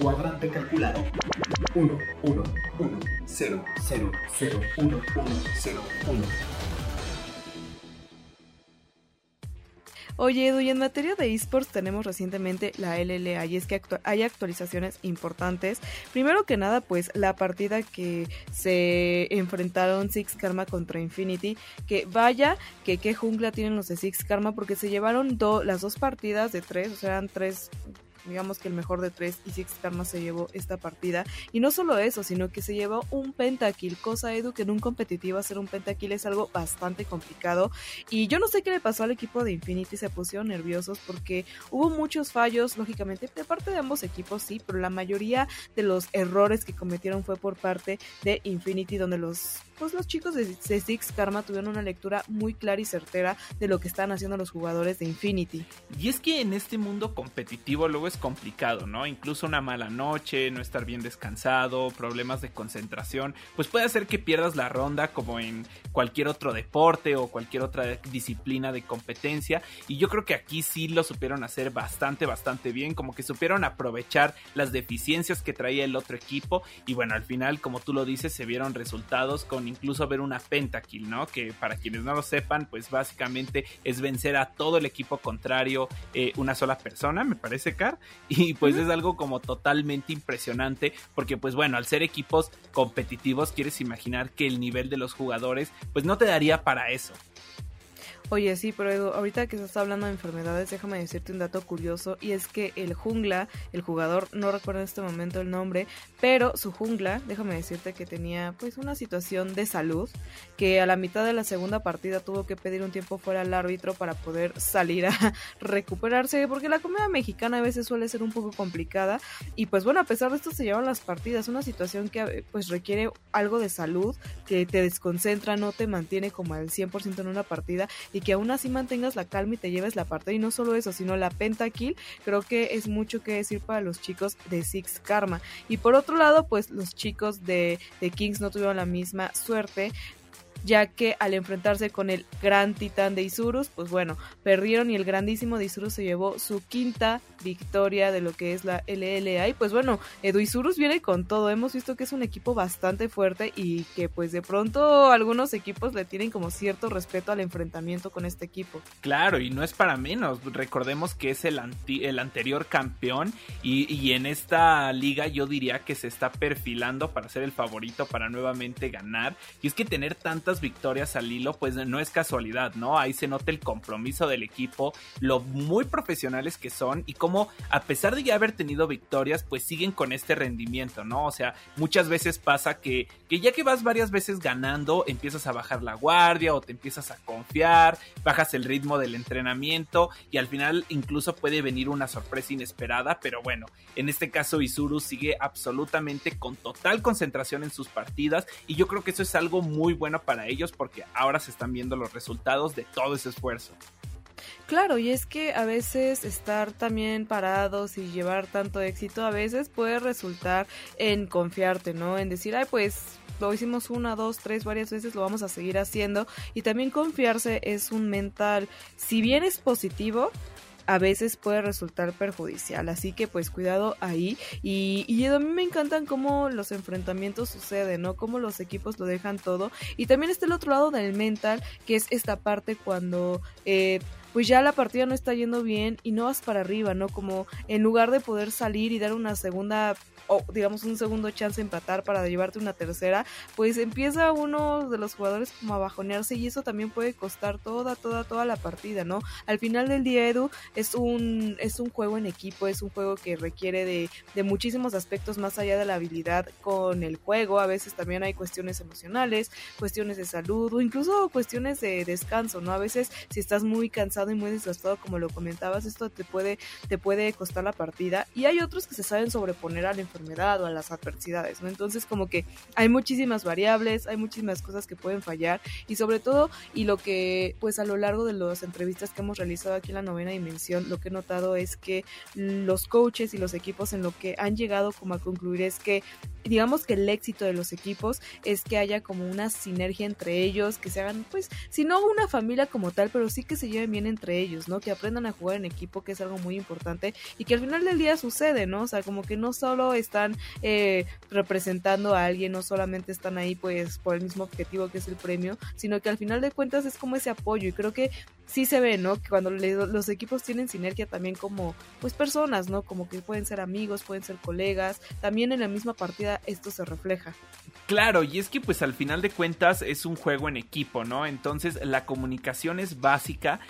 Cuadrante calculado. 1, 1, 1, 0, 0, 0, 1, 1, 0, 1. Oye Edu, y en materia de esports tenemos recientemente la LLA y es que actu- hay actualizaciones importantes. Primero que nada, pues la partida que se enfrentaron Six Karma contra Infinity, que vaya que qué jungla tienen los de Six Karma porque se llevaron do- las dos partidas de tres, o sea, eran tres digamos que el mejor de tres y Six Karma se llevó esta partida. Y no solo eso sino que se llevó un pentakill. Cosa Edu que en un competitivo hacer un pentakill es algo bastante complicado. Y yo no sé qué le pasó al equipo de Infinity, se pusieron nerviosos porque hubo muchos fallos, lógicamente, de parte de ambos equipos, sí, pero la mayoría de los errores que cometieron fue por parte de Infinity, donde los, pues, los chicos de, de Six Karma tuvieron una lectura muy clara y certera de lo que están haciendo los jugadores de Infinity. Y es que en este mundo competitivo luego es complicado, ¿no? Incluso una mala noche, no estar bien descansado, problemas de concentración, pues puede hacer que pierdas la ronda como en cualquier otro deporte o cualquier otra disciplina de competencia. Y yo creo que aquí sí lo supieron hacer bastante, bastante bien, como que supieron aprovechar las deficiencias que traía el otro equipo. Y bueno, al final, como tú lo dices, se vieron resultados con incluso ver una pentakill, ¿no? Que para quienes no lo sepan, pues básicamente es vencer a todo el equipo contrario eh, una sola persona, me parece, Car. Y pues es algo como totalmente impresionante, porque pues bueno, al ser equipos competitivos, quieres imaginar que el nivel de los jugadores, pues no te daría para eso. Oye, sí, pero Edu, ahorita que se está hablando de enfermedades, déjame decirte un dato curioso y es que el jungla, el jugador, no recuerdo en este momento el nombre, pero su jungla, déjame decirte que tenía pues una situación de salud, que a la mitad de la segunda partida tuvo que pedir un tiempo fuera al árbitro para poder salir a recuperarse, porque la comida mexicana a veces suele ser un poco complicada y pues bueno, a pesar de esto se llevan las partidas, una situación que pues requiere algo de salud, que te desconcentra, no te mantiene como al 100% en una partida y que aún así mantengas la calma y te lleves la parte. Y no solo eso, sino la pentakill, creo que es mucho que decir para los chicos de Six Karma. Y por otro lado, pues los chicos de, de Kings no tuvieron la misma suerte ya que al enfrentarse con el gran titán de Isurus, pues bueno, perdieron y el grandísimo de Isurus se llevó su quinta victoria de lo que es la LLA y pues bueno, Edu Isurus viene con todo, hemos visto que es un equipo bastante fuerte y que pues de pronto algunos equipos le tienen como cierto respeto al enfrentamiento con este equipo. Claro, y no es para menos, recordemos que es el, anti el anterior campeón y, y en esta liga yo diría que se está perfilando para ser el favorito para nuevamente ganar y es que tener tantas victorias al hilo, pues no es casualidad, ¿no? Ahí se nota el compromiso del equipo, lo muy profesionales que son y cómo a pesar de ya haber tenido victorias, pues siguen con este rendimiento, ¿no? O sea, muchas veces pasa que, que ya que vas varias veces ganando, empiezas a bajar la guardia o te empiezas a confiar, bajas el ritmo del entrenamiento y al final incluso puede venir una sorpresa inesperada, pero bueno, en este caso Isuru sigue absolutamente con total concentración en sus partidas y yo creo que eso es algo muy bueno para ellos porque ahora se están viendo los resultados de todo ese esfuerzo. Claro, y es que a veces estar también parados y llevar tanto éxito a veces puede resultar en confiarte, ¿no? En decir, ay, pues lo hicimos una, dos, tres, varias veces, lo vamos a seguir haciendo. Y también confiarse es un mental, si bien es positivo, a veces puede resultar perjudicial. Así que pues cuidado ahí. Y, y a mí me encantan cómo los enfrentamientos suceden, ¿no? Cómo los equipos lo dejan todo. Y también está el otro lado del mental, que es esta parte cuando... Eh, pues ya la partida no está yendo bien y no vas para arriba, ¿no? Como en lugar de poder salir y dar una segunda o digamos un segundo chance a empatar para llevarte una tercera, pues empieza uno de los jugadores como a bajonearse y eso también puede costar toda, toda, toda la partida, ¿no? Al final del día, Edu, es un, es un juego en equipo, es un juego que requiere de, de muchísimos aspectos más allá de la habilidad con el juego, a veces también hay cuestiones emocionales, cuestiones de salud o incluso cuestiones de descanso, ¿no? A veces si estás muy cansado y muy desgastado, como lo comentabas, esto te puede, te puede costar la partida y hay otros que se saben sobreponer a la enfermedad o a las adversidades, ¿no? Entonces como que hay muchísimas variables, hay muchísimas cosas que pueden fallar y sobre todo, y lo que pues a lo largo de las entrevistas que hemos realizado aquí en la novena dimensión, lo que he notado es que los coaches y los equipos en lo que han llegado como a concluir es que digamos que el éxito de los equipos es que haya como una sinergia entre ellos, que se hagan, pues, si no una familia como tal, pero sí que se lleven bien entre ellos, ¿no? Que aprendan a jugar en equipo, que es algo muy importante y que al final del día sucede, ¿no? O sea, como que no solo están eh, representando a alguien, no solamente están ahí pues por el mismo objetivo que es el premio, sino que al final de cuentas es como ese apoyo y creo que sí se ve, ¿no? Que cuando los equipos tienen sinergia también como, pues personas, ¿no? Como que pueden ser amigos, pueden ser colegas, también en la misma partida esto se refleja. Claro, y es que pues al final de cuentas es un juego en equipo, ¿no? Entonces la comunicación es básica.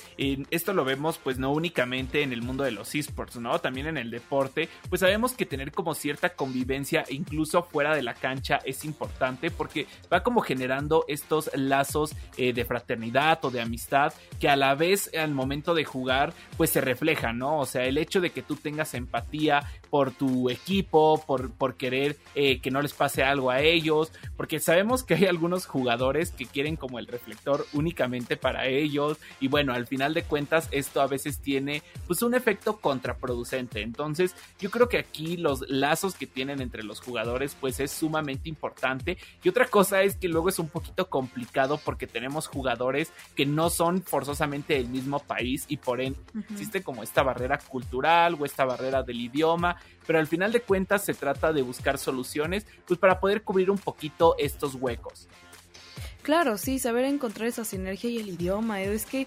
esto lo vemos pues no únicamente en el mundo de los esports, ¿no? También en el deporte, pues sabemos que tener como cierta convivencia incluso fuera de la cancha es importante porque va como generando estos lazos eh, de fraternidad o de amistad que a la vez al momento de jugar pues se refleja, ¿no? O sea, el hecho de que tú tengas empatía por tu equipo, por, por querer eh, que no les pase algo a ellos, porque sabemos que hay algunos jugadores que quieren como el reflector únicamente para ellos y bueno, al final de cuentas esto a veces tiene pues un efecto contraproducente. Entonces, yo creo que aquí los lazos que tienen entre los jugadores pues es sumamente importante y otra cosa es que luego es un poquito complicado porque tenemos jugadores que no son forzosamente del mismo país y por ende existe como esta barrera cultural o esta barrera del idioma, pero al final de cuentas se trata de buscar soluciones pues para poder cubrir un poquito estos huecos. Claro, sí, saber encontrar esa sinergia y el idioma. Es que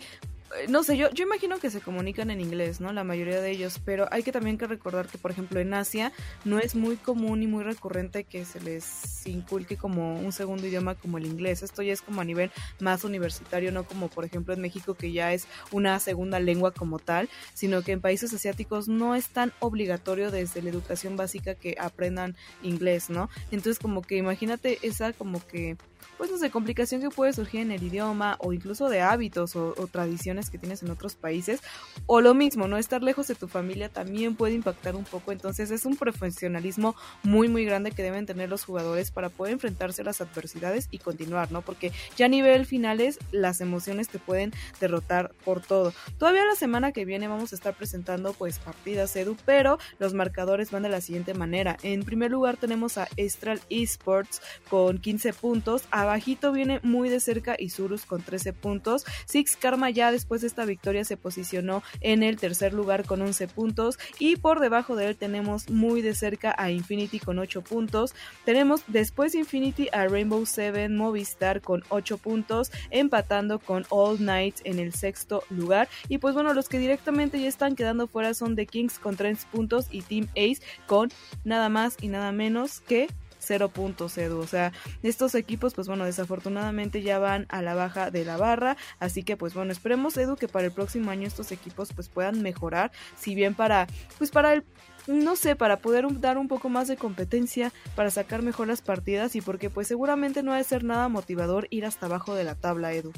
no sé, yo, yo imagino que se comunican en inglés, ¿no? La mayoría de ellos, pero hay que también que recordar que, por ejemplo, en Asia no es muy común y muy recurrente que se les inculque como un segundo idioma como el inglés. Esto ya es como a nivel más universitario, no como, por ejemplo, en México que ya es una segunda lengua como tal, sino que en países asiáticos no es tan obligatorio desde la educación básica que aprendan inglés, ¿no? Entonces, como que imagínate esa como que pues no sé, complicación que puede surgir en el idioma o incluso de hábitos o, tradiciones que tienes en otros países. O lo mismo, ¿no? Estar lejos de tu familia también puede impactar un poco. Entonces es un profesionalismo muy, muy grande que deben tener los jugadores para poder enfrentarse a las adversidades y continuar, ¿no? Porque ya a nivel finales las emociones te pueden derrotar por todo. Todavía la semana que viene vamos a estar presentando pues partidas Edu, pero los marcadores van de la siguiente manera. En primer lugar tenemos a Estral Esports con 15 puntos, Abajito viene muy de cerca Isurus con 13 puntos. Six Karma ya después de esta victoria se posicionó en el tercer lugar con 11 puntos. Y por debajo de él tenemos muy de cerca a Infinity con 8 puntos. Tenemos después Infinity a Rainbow Seven Movistar con 8 puntos, empatando con All Night en el sexto lugar. Y pues bueno, los que directamente ya están quedando fuera son The Kings con 3 puntos y Team Ace con nada más y nada menos que cero puntos, Edu. O sea, estos equipos, pues bueno, desafortunadamente ya van a la baja de la barra. Así que, pues bueno, esperemos, Edu, que para el próximo año estos equipos pues puedan mejorar. Si bien para, pues para el no sé, para poder dar un poco más de competencia, para sacar mejor las partidas y porque pues seguramente no ha de ser nada motivador ir hasta abajo de la tabla, Edu.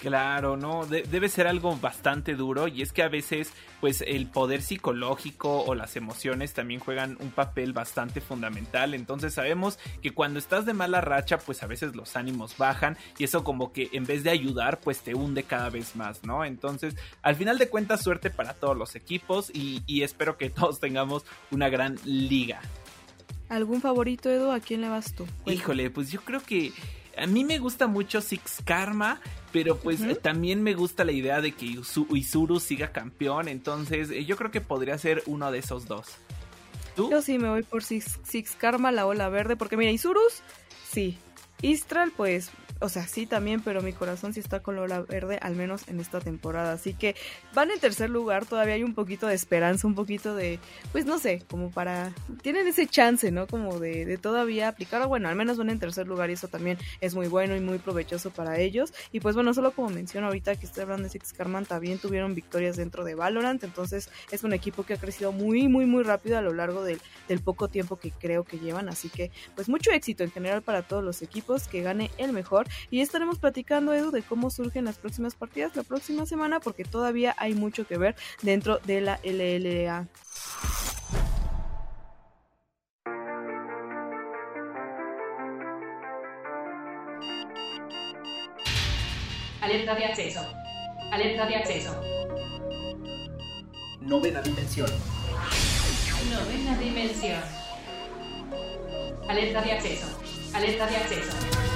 Claro, no, debe ser algo bastante duro y es que a veces pues el poder psicológico o las emociones también juegan un papel bastante fundamental, entonces sabemos que cuando estás de mala racha pues a veces los ánimos bajan y eso como que en vez de ayudar pues te hunde cada vez más, ¿no? Entonces al final de cuentas suerte para todos los equipos y, y espero que todos tengamos una gran liga. ¿Algún favorito Edu? ¿A quién le vas tú? Híjole, pues yo creo que a mí me gusta mucho Six Karma, pero pues también me gusta la idea de que Isuru siga campeón, entonces eh, yo creo que podría ser uno de esos dos. ¿Tú? Yo sí me voy por Six, Karma, la ola verde, porque mira, Isurus, sí. Istral, pues o sea, sí también, pero mi corazón sí está con Lola Verde, al menos en esta temporada. Así que van en tercer lugar, todavía hay un poquito de esperanza, un poquito de, pues no sé, como para, tienen ese chance, ¿no? Como de, de todavía aplicar, o bueno, al menos van en tercer lugar y eso también es muy bueno y muy provechoso para ellos. Y pues bueno, solo como menciono ahorita que estoy hablando de Six Carman, también tuvieron victorias dentro de Valorant, entonces es un equipo que ha crecido muy, muy, muy rápido a lo largo del, del poco tiempo que creo que llevan. Así que pues mucho éxito en general para todos los equipos, que gane el mejor. Y estaremos platicando, Edu, de cómo surgen las próximas partidas la próxima semana, porque todavía hay mucho que ver dentro de la LLA. Alerta de acceso. Alerta de acceso. Novena dimensión. Novena dimensión. Alerta de acceso. Alerta de acceso.